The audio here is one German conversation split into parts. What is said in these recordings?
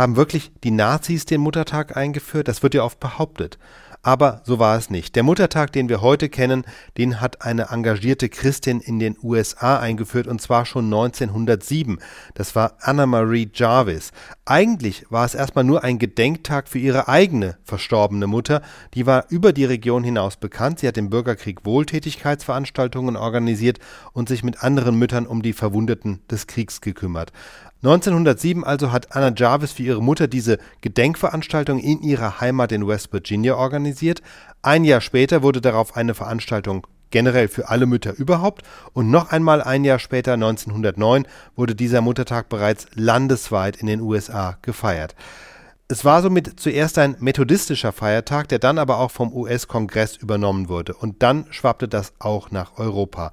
Haben wirklich die Nazis den Muttertag eingeführt? Das wird ja oft behauptet. Aber so war es nicht. Der Muttertag, den wir heute kennen, den hat eine engagierte Christin in den USA eingeführt und zwar schon 1907. Das war Anna Marie Jarvis. Eigentlich war es erstmal nur ein Gedenktag für ihre eigene verstorbene Mutter. Die war über die Region hinaus bekannt. Sie hat im Bürgerkrieg Wohltätigkeitsveranstaltungen organisiert und sich mit anderen Müttern um die Verwundeten des Kriegs gekümmert. 1907 also hat Anna Jarvis für ihre Mutter diese Gedenkveranstaltung in ihrer Heimat in West Virginia organisiert. Ein Jahr später wurde darauf eine Veranstaltung generell für alle Mütter überhaupt und noch einmal ein Jahr später, 1909, wurde dieser Muttertag bereits landesweit in den USA gefeiert. Es war somit zuerst ein methodistischer Feiertag, der dann aber auch vom US-Kongress übernommen wurde und dann schwappte das auch nach Europa.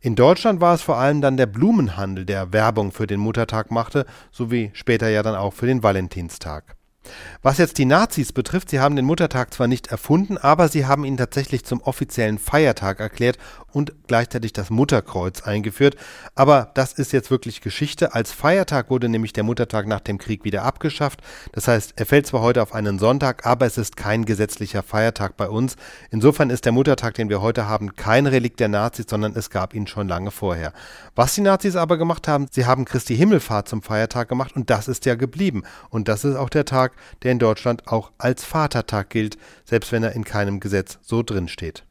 In Deutschland war es vor allem dann der Blumenhandel, der Werbung für den Muttertag machte, sowie später ja dann auch für den Valentinstag. Was jetzt die Nazis betrifft, sie haben den Muttertag zwar nicht erfunden, aber sie haben ihn tatsächlich zum offiziellen Feiertag erklärt und gleichzeitig das Mutterkreuz eingeführt. Aber das ist jetzt wirklich Geschichte. Als Feiertag wurde nämlich der Muttertag nach dem Krieg wieder abgeschafft. Das heißt, er fällt zwar heute auf einen Sonntag, aber es ist kein gesetzlicher Feiertag bei uns. Insofern ist der Muttertag, den wir heute haben, kein Relikt der Nazis, sondern es gab ihn schon lange vorher. Was die Nazis aber gemacht haben, sie haben Christi Himmelfahrt zum Feiertag gemacht und das ist ja geblieben. Und das ist auch der Tag, der in Deutschland auch als Vatertag gilt, selbst wenn er in keinem Gesetz so drin steht.